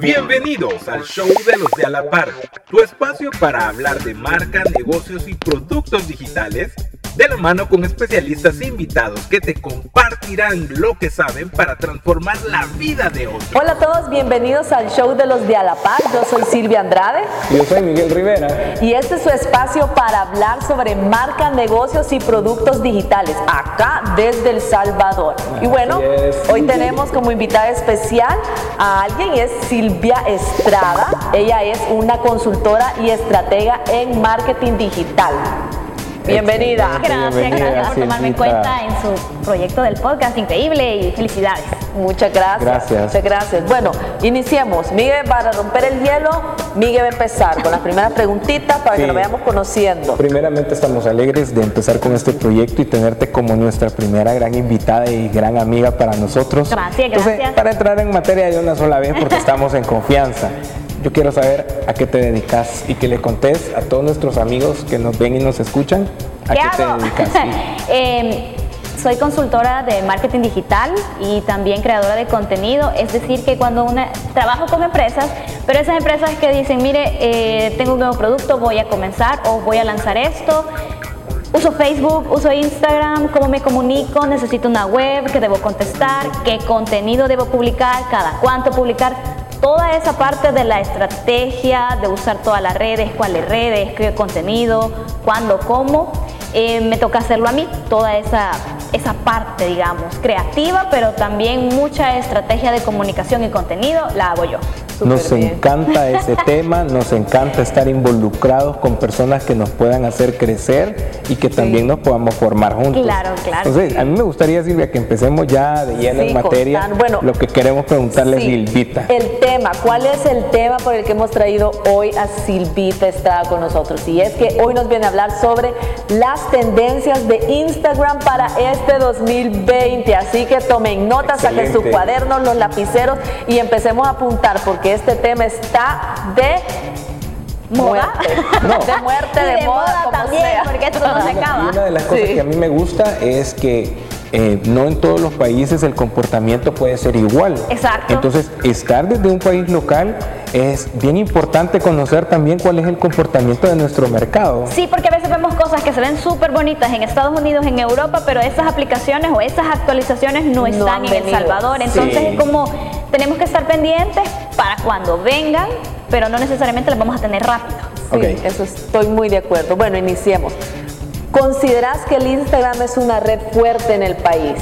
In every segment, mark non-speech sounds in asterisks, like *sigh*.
Bienvenidos al show de los de a la par, tu espacio para hablar de marca, negocios y productos digitales de la mano con especialistas invitados que te compartirán lo que saben para transformar la vida de otros. Hola a todos, bienvenidos al show de los de a la par. Yo soy Silvia Andrade. Yo soy Miguel Rivera. Y este es su espacio para hablar sobre marca, negocios y productos digitales, acá desde El Salvador. y bueno, hoy tenemos como invitada especial a alguien, es Silvia Estrada. Ella es una consultora y estratega en marketing digital. Bienvenida. Gracias, gracias por tomarme en cuenta en su proyecto del podcast. Increíble y felicidades. Muchas gracias. Gracias. Muchas gracias. Bueno, iniciemos. Miguel, para romper el hielo, Miguel va a empezar con las primeras preguntitas para que nos vayamos conociendo. Primeramente estamos alegres de empezar con este proyecto y tenerte como nuestra primera gran invitada y gran amiga para nosotros. Gracias, gracias. para entrar en materia de una sola vez porque *laughs* estamos en confianza. Yo quiero saber a qué te dedicas y que le contés a todos nuestros amigos que nos ven y nos escuchan a qué, te dedicas. *laughs* Em, soy consultora de marketing digital y también creadora de contenido, es decir, que cuando una, trabajo con empresas, pero esas empresas que dicen, mire, eh, tengo un nuevo producto, voy a comenzar o voy a lanzar esto, uso Facebook, uso Instagram, cómo me comunico, necesito una web, qué debo contestar, qué contenido debo publicar, cada cuánto publicar toda esa parte de la estrategia, de usar todas las redes, cuáles redes, qué contenido, cuándo, cómo, eh, me toca hacerlo a mí, toda esa, esa parte, digamos, creativa, pero también mucha estrategia de comunicación y contenido la hago yo nos encanta ese *laughs* tema, nos encanta estar involucrados con personas que nos puedan hacer crecer y que también nos podamos formar juntos. Claro, claro. Entonces, a mí me gustaría, Silvia, que empecemos ya de lleno en materia. Bueno, lo que queremos preguntarle a Silvita. El tema, ¿cuál es el tema por el que hemos traído hoy a Silvita está con nosotros? Y es que hoy nos viene a hablar sobre las tendencias de Instagram para este 2020. Así que tomen notas, saquen sus cuadernos, los lapiceros y empecemos a apuntar porque este tema está de moda, *laughs* de muerte, de, moda, también, porque esto no se acaba. una de las cosas que a mí me gusta es que eh, no en todos los países el comportamiento puede ser igual. Exacto. Entonces, estar desde un país local es bien importante conocer también cuál es el comportamiento de nuestro mercado. Sí, porque a veces vemos cosas que se ven súper bonitas en Estados Unidos, en Europa, pero esas aplicaciones o esas actualizaciones no, están en El Salvador. Entonces es como tenemos que estar pendientes para cuando vengan, pero no necesariamente las vamos a tener rápido. Sí, eso estoy muy de acuerdo. Bueno, iniciemos. ¿Consideras que el Instagram es una red fuerte en el país?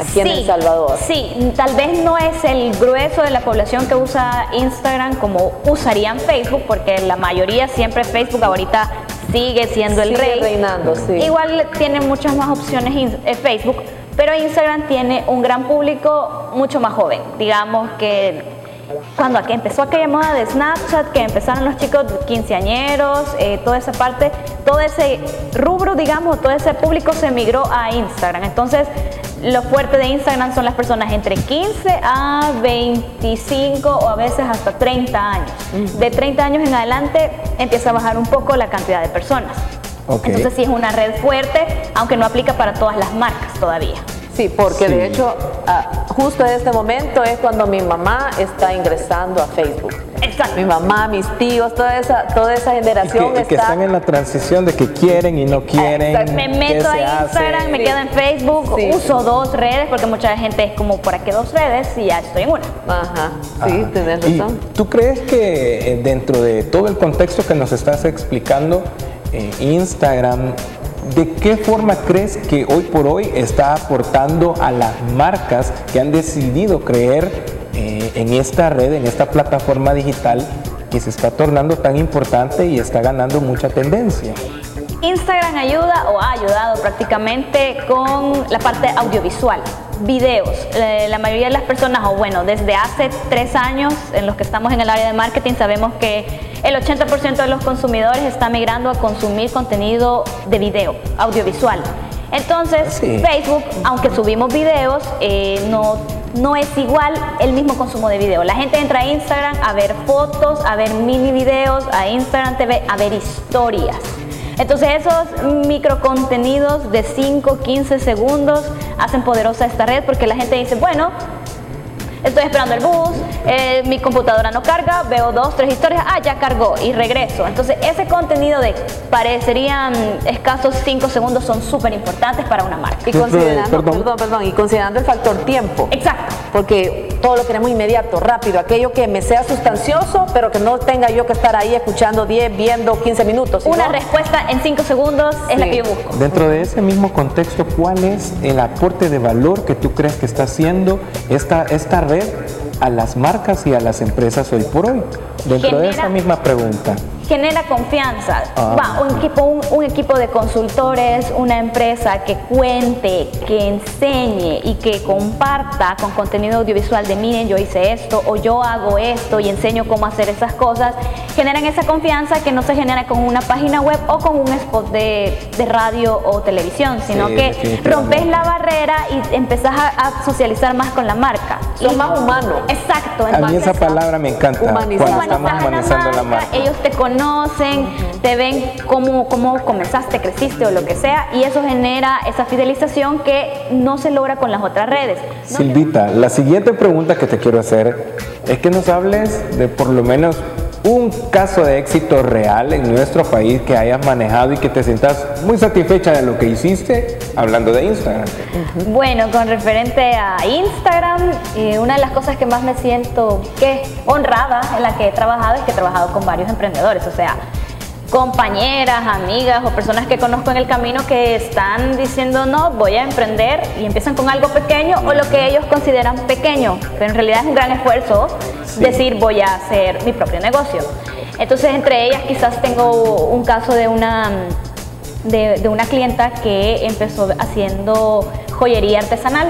Aquí en El Salvador. Sí, tal vez no es el grueso de la población que usa Instagram como usarían Facebook, porque la mayoría siempre Facebook ahorita sigue siendo el rey. reinando, sí. Igual tiene muchas más opciones eh, Facebook, pero Instagram tiene un gran público mucho más joven. Digamos que cuando aquí empezó aquella moda de Snapchat, que empezaron los chicos quinceañeros, eh, toda esa parte, todo ese rubro, digamos, todo ese público se migró a Instagram. Entonces, lo fuerte de Instagram son las personas entre 15 a 25 o a veces hasta 30 años. De 30 años en adelante empieza a bajar un poco la cantidad de personas. Entonces sí es una red fuerte, aunque no aplica para todas las marcas todavía. Sí, porque de hecho, ah, justo en este momento es cuando mi mamá está ingresando a Facebook. Exacto. Mi mamá, mis tíos, toda esa, toda esa generación que, están en la transición de que quieren y no quieren. Me meto a Instagram, me quedo en Facebook, uso dos redes, porque mucha gente es como, ¿para qué dos redes? Y ya estoy en una. Ajá, sí, tenés razón. ¿Tú crees que eh, dentro de todo el contexto que nos estás explicando, eh, Instagram ¿De qué forma crees que hoy por hoy está aportando a las marcas que han decidido creer eh, en esta red, en esta plataforma digital que se está tornando tan importante y está ganando mucha tendencia? Instagram ayuda o ha ayudado prácticamente con la parte audiovisual, videos. Eh, la mayoría de las personas, o bueno, desde hace tres años en los que estamos en el área de marketing, sabemos que el 80% de los consumidores está migrando a consumir contenido de video, audiovisual. Entonces, Facebook, aunque subimos videos, eh, no, no es igual el mismo consumo de video. La gente entra a Instagram a ver fotos, a ver mini videos, a Instagram TV, a ver historias. Entonces esos microcontenidos de 5, 15 segundos hacen poderosa esta red porque la gente dice, bueno, estoy esperando el bus, eh, mi computadora no carga, veo dos, tres historias, ah, ya cargó y regreso. Entonces ese contenido de parecerían escasos cinco segundos son súper importantes para una marca. Y considerando, perdón. perdón, y considerando el factor tiempo. Exacto. Porque todo lo queremos inmediato, rápido, aquello que me sea sustancioso, pero que no tenga yo que estar ahí escuchando 10, viendo 15 minutos. Una respuesta en 5 segundos es la que yo busco. Dentro de ese mismo contexto, ¿cuál es el aporte de valor que tú crees que está haciendo esta, esta red a las marcas y a las empresas hoy por hoy? Dentro de esa misma pregunta genera confianza. Ah. Va, un equipo, un, equipo de consultores, una empresa que cuente, que enseñe y que comparta con contenido audiovisual de miren, yo hice esto o yo hago esto y enseño cómo hacer esas cosas, generan esa confianza que no se genera con una página web o con un spot de, radio o televisión, sino que rompes la barrera y empezás a, socializar más con la marca. Son más humanos. Exacto. A mí esa palabra me encanta. Cuando estamos humanizando la marca. Ellos te conocen conocen, te ven cómo, cómo comenzaste, creciste o lo que sea, y eso genera esa fidelización que no se logra con las otras redes. Silvita, la siguiente pregunta que te quiero hacer es que nos hables de por lo menos un caso de éxito real en nuestro país que hayas manejado y que te sientas muy satisfecha de lo que hiciste hablando de Instagram. Bueno, con referente a Instagram, eh, una de las cosas que más me siento que honrada en la que he trabajado es que he trabajado con varios emprendedores, o sea, compañeras, amigas o personas que conozco en el camino que están diciendo no, voy a emprender y empiezan con algo pequeño o lo que ellos consideran pequeño, pero en realidad es un gran esfuerzo decir voy a hacer mi propio negocio. Entonces entre ellas quizás tengo un caso de una, de, una clienta que empezó haciendo joyería artesanal.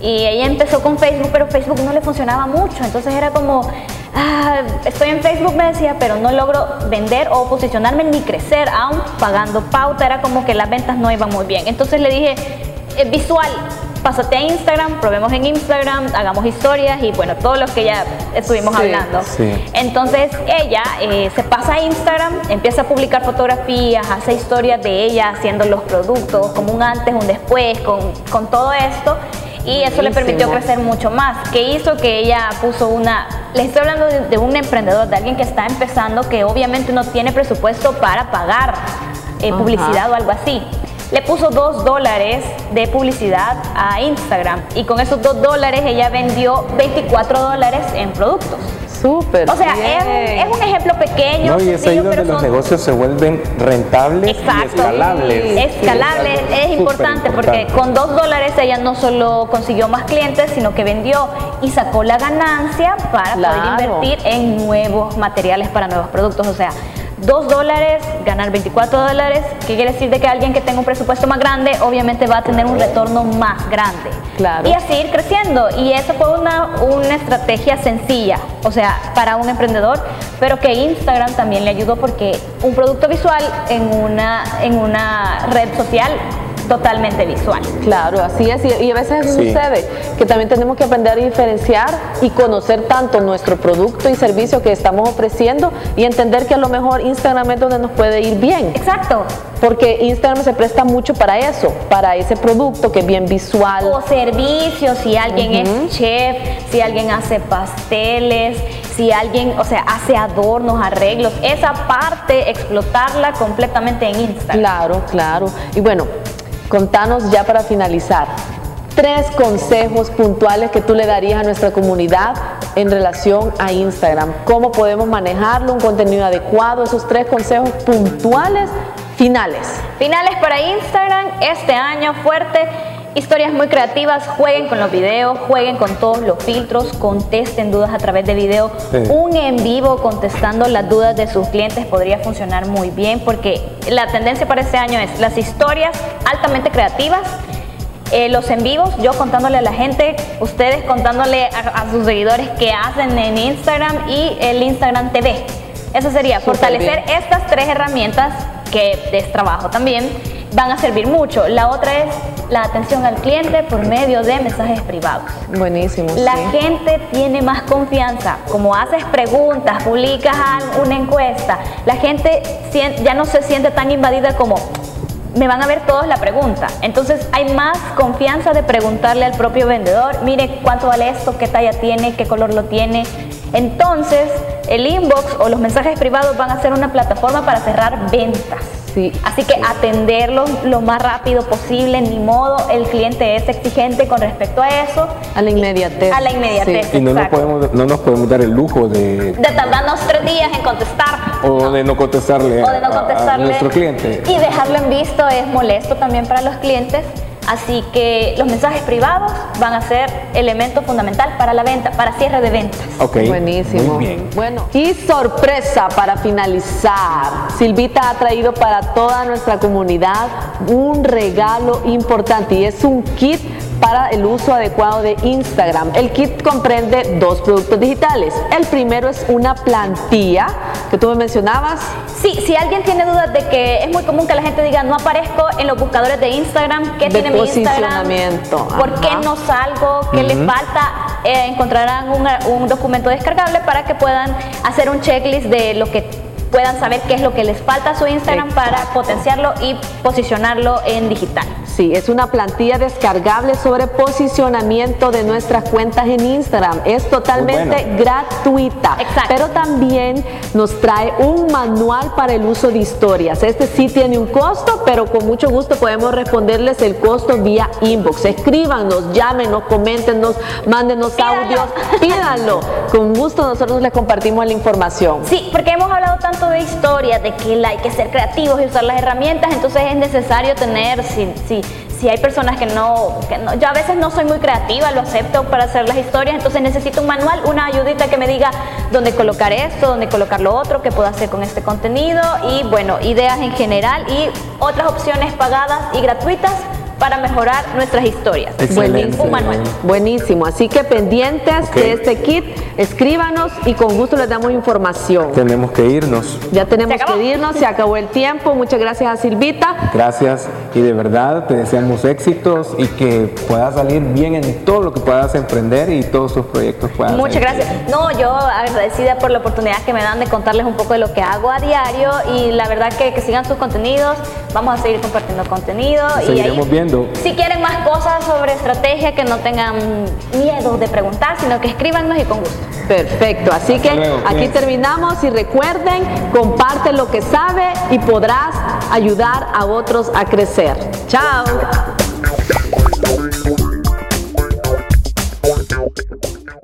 Y ella empezó con Facebook, pero Facebook no le funcionaba mucho. Entonces era como, ah, estoy en Facebook, me decía, pero no logro vender o posicionarme ni crecer, aún pagando pauta, era como que las ventas no iban muy bien. Entonces le dije, eh, visual, pásate a Instagram, probemos en Instagram, hagamos historias y bueno, todo lo que ya estuvimos hablando. Entonces ella eh, se pasa a Instagram, empieza a publicar fotografías, hace historias de ella haciendo los productos, como un antes, un después, con, con todo esto y eso le permitió crecer mucho más. que hizo que ella puso una, les estoy hablando de, un emprendedor, de alguien que está empezando, que obviamente no tiene presupuesto para pagar eh, publicidad o algo así. Le puso dos dólares de publicidad a Instagram y con esos dos dólares ella vendió 24 dólares en productos. Súper. O sea, es, un ejemplo pequeño. No, y es ahí donde los negocios se vuelven rentables y escalables. Escalables es, importante, porque con dos dólares ella no solo consiguió más clientes, sino que vendió y sacó la ganancia para poder invertir en nuevos materiales para nuevos productos. O sea, 2 dólares, ganar 24 dólares, ¿qué quiere decir de que alguien que tenga un presupuesto más grande obviamente va a tener un retorno más grande. Claro. Y así ir creciendo. Y eso fue una, una estrategia sencilla, o sea, para un emprendedor, pero que Instagram también le ayudó porque un producto visual en una, en una red social totalmente visual. Claro, así es. Y, a veces sucede que también tenemos que aprender a diferenciar y conocer tanto nuestro producto y servicio que estamos ofreciendo y entender que a lo mejor Instagram es donde nos puede ir bien. Exacto. Porque Instagram se presta mucho para eso, para ese producto que es bien visual. O servicios, si alguien es chef, si alguien hace pasteles, si alguien, o sea, hace adornos, arreglos, esa parte explotarla completamente en Instagram. Claro, claro. Y bueno, Contanos ya para finalizar, tres consejos puntuales que tú le darías a nuestra comunidad en relación a Instagram. ¿Cómo podemos manejarlo? Un contenido adecuado. Esos tres consejos puntuales finales. Finales para Instagram este año fuerte Historias muy creativas, jueguen con los videos, jueguen con todos los filtros, contesten dudas a través de video. Un en vivo contestando las dudas de sus clientes podría funcionar muy bien porque la tendencia para este año es las historias altamente creativas, eh, los en vivos, yo contándole a la gente, ustedes contándole a, sus seguidores qué hacen en Instagram y el Instagram TV. Eso sería fortalecer estas tres herramientas que es trabajo también van a servir mucho. La otra es la atención al cliente por medio de mensajes privados. Buenísimo. La gente tiene más confianza. Como haces preguntas, publicas una encuesta, la gente ya no se siente tan invadida como me van a ver todos la pregunta. Entonces hay más confianza de preguntarle al propio vendedor, mire cuánto vale esto, qué talla tiene, qué color lo tiene. Entonces el inbox o los mensajes privados van a ser una plataforma para cerrar ventas. Así que atenderlo lo más rápido posible, ni modo, el cliente es exigente con respecto a eso. A la inmediatez. A la inmediatez. Y no nos, podemos, no nos podemos dar el lujo de... De tardarnos tres días en contestar. O de no contestarle, a nuestro cliente. Y dejarlo en visto es molesto también para los clientes. Así que los mensajes privados van a ser elemento fundamental para la venta, para cierre de ventas. Ok. Buenísimo. Muy bien. Bueno, y sorpresa para finalizar. Silvita ha traído para toda nuestra comunidad un regalo importante y es un kit para el uso adecuado de Instagram. El kit comprende dos productos digitales. El primero es una plantilla que tú me mencionabas. Sí, si alguien tiene dudas de que es muy común que la gente diga no aparezco en los buscadores de Instagram, ¿qué tiene mi Instagram? ¿Por qué no salgo? ¿Qué les falta? Eh, encontrarán un documento descargable para que puedan hacer un checklist de lo que puedan saber qué es lo que les falta a su Instagram para potenciarlo y posicionarlo en digital. Sí, es una plantilla descargable sobre posicionamiento de nuestras cuentas en Instagram. Es totalmente gratuita. Exacto. Pero también nos trae un manual para el uso de historias. Este sí tiene un costo, pero con mucho gusto podemos responderles el costo vía inbox. Escríbanos, llámenos, coméntenos, mándenos audios, pídanlo. Con gusto nosotros les compartimos la información. Sí, porque hemos hablado tanto de historia, de que hay que ser creativos y usar las herramientas, entonces es necesario tener, si, si, si hay personas que no, que no, yo a veces no soy muy creativa, lo acepto para hacer las historias, entonces necesito un manual, una ayudita que me diga dónde colocar esto, dónde colocar lo otro, qué puedo hacer con este contenido y bueno, ideas en general y otras opciones pagadas y gratuitas para mejorar nuestras historias. Buenísimo. Un manual. Buenísimo. Así que pendientes de este kit, escríbanos y con gusto les damos información. Tenemos que irnos. Ya tenemos que irnos, se acabó el tiempo. Muchas gracias a Silvita. Gracias y de verdad te deseamos éxitos y que puedas salir bien en todo lo que puedas emprender y todos tus proyectos puedan. Muchas gracias. No, yo agradecida por la oportunidad que me dan de contarles un poco de lo que hago a diario y la verdad que, que sigan sus contenidos. Vamos a seguir compartiendo contenido. Seguiremos y viendo si quieren más cosas sobre estrategia, que no tengan miedo de preguntar, sino que escríbanos y con gusto. Perfecto, así que aquí terminamos y recuerden, comparte lo que sabe y podrás ayudar a otros a crecer. Chao.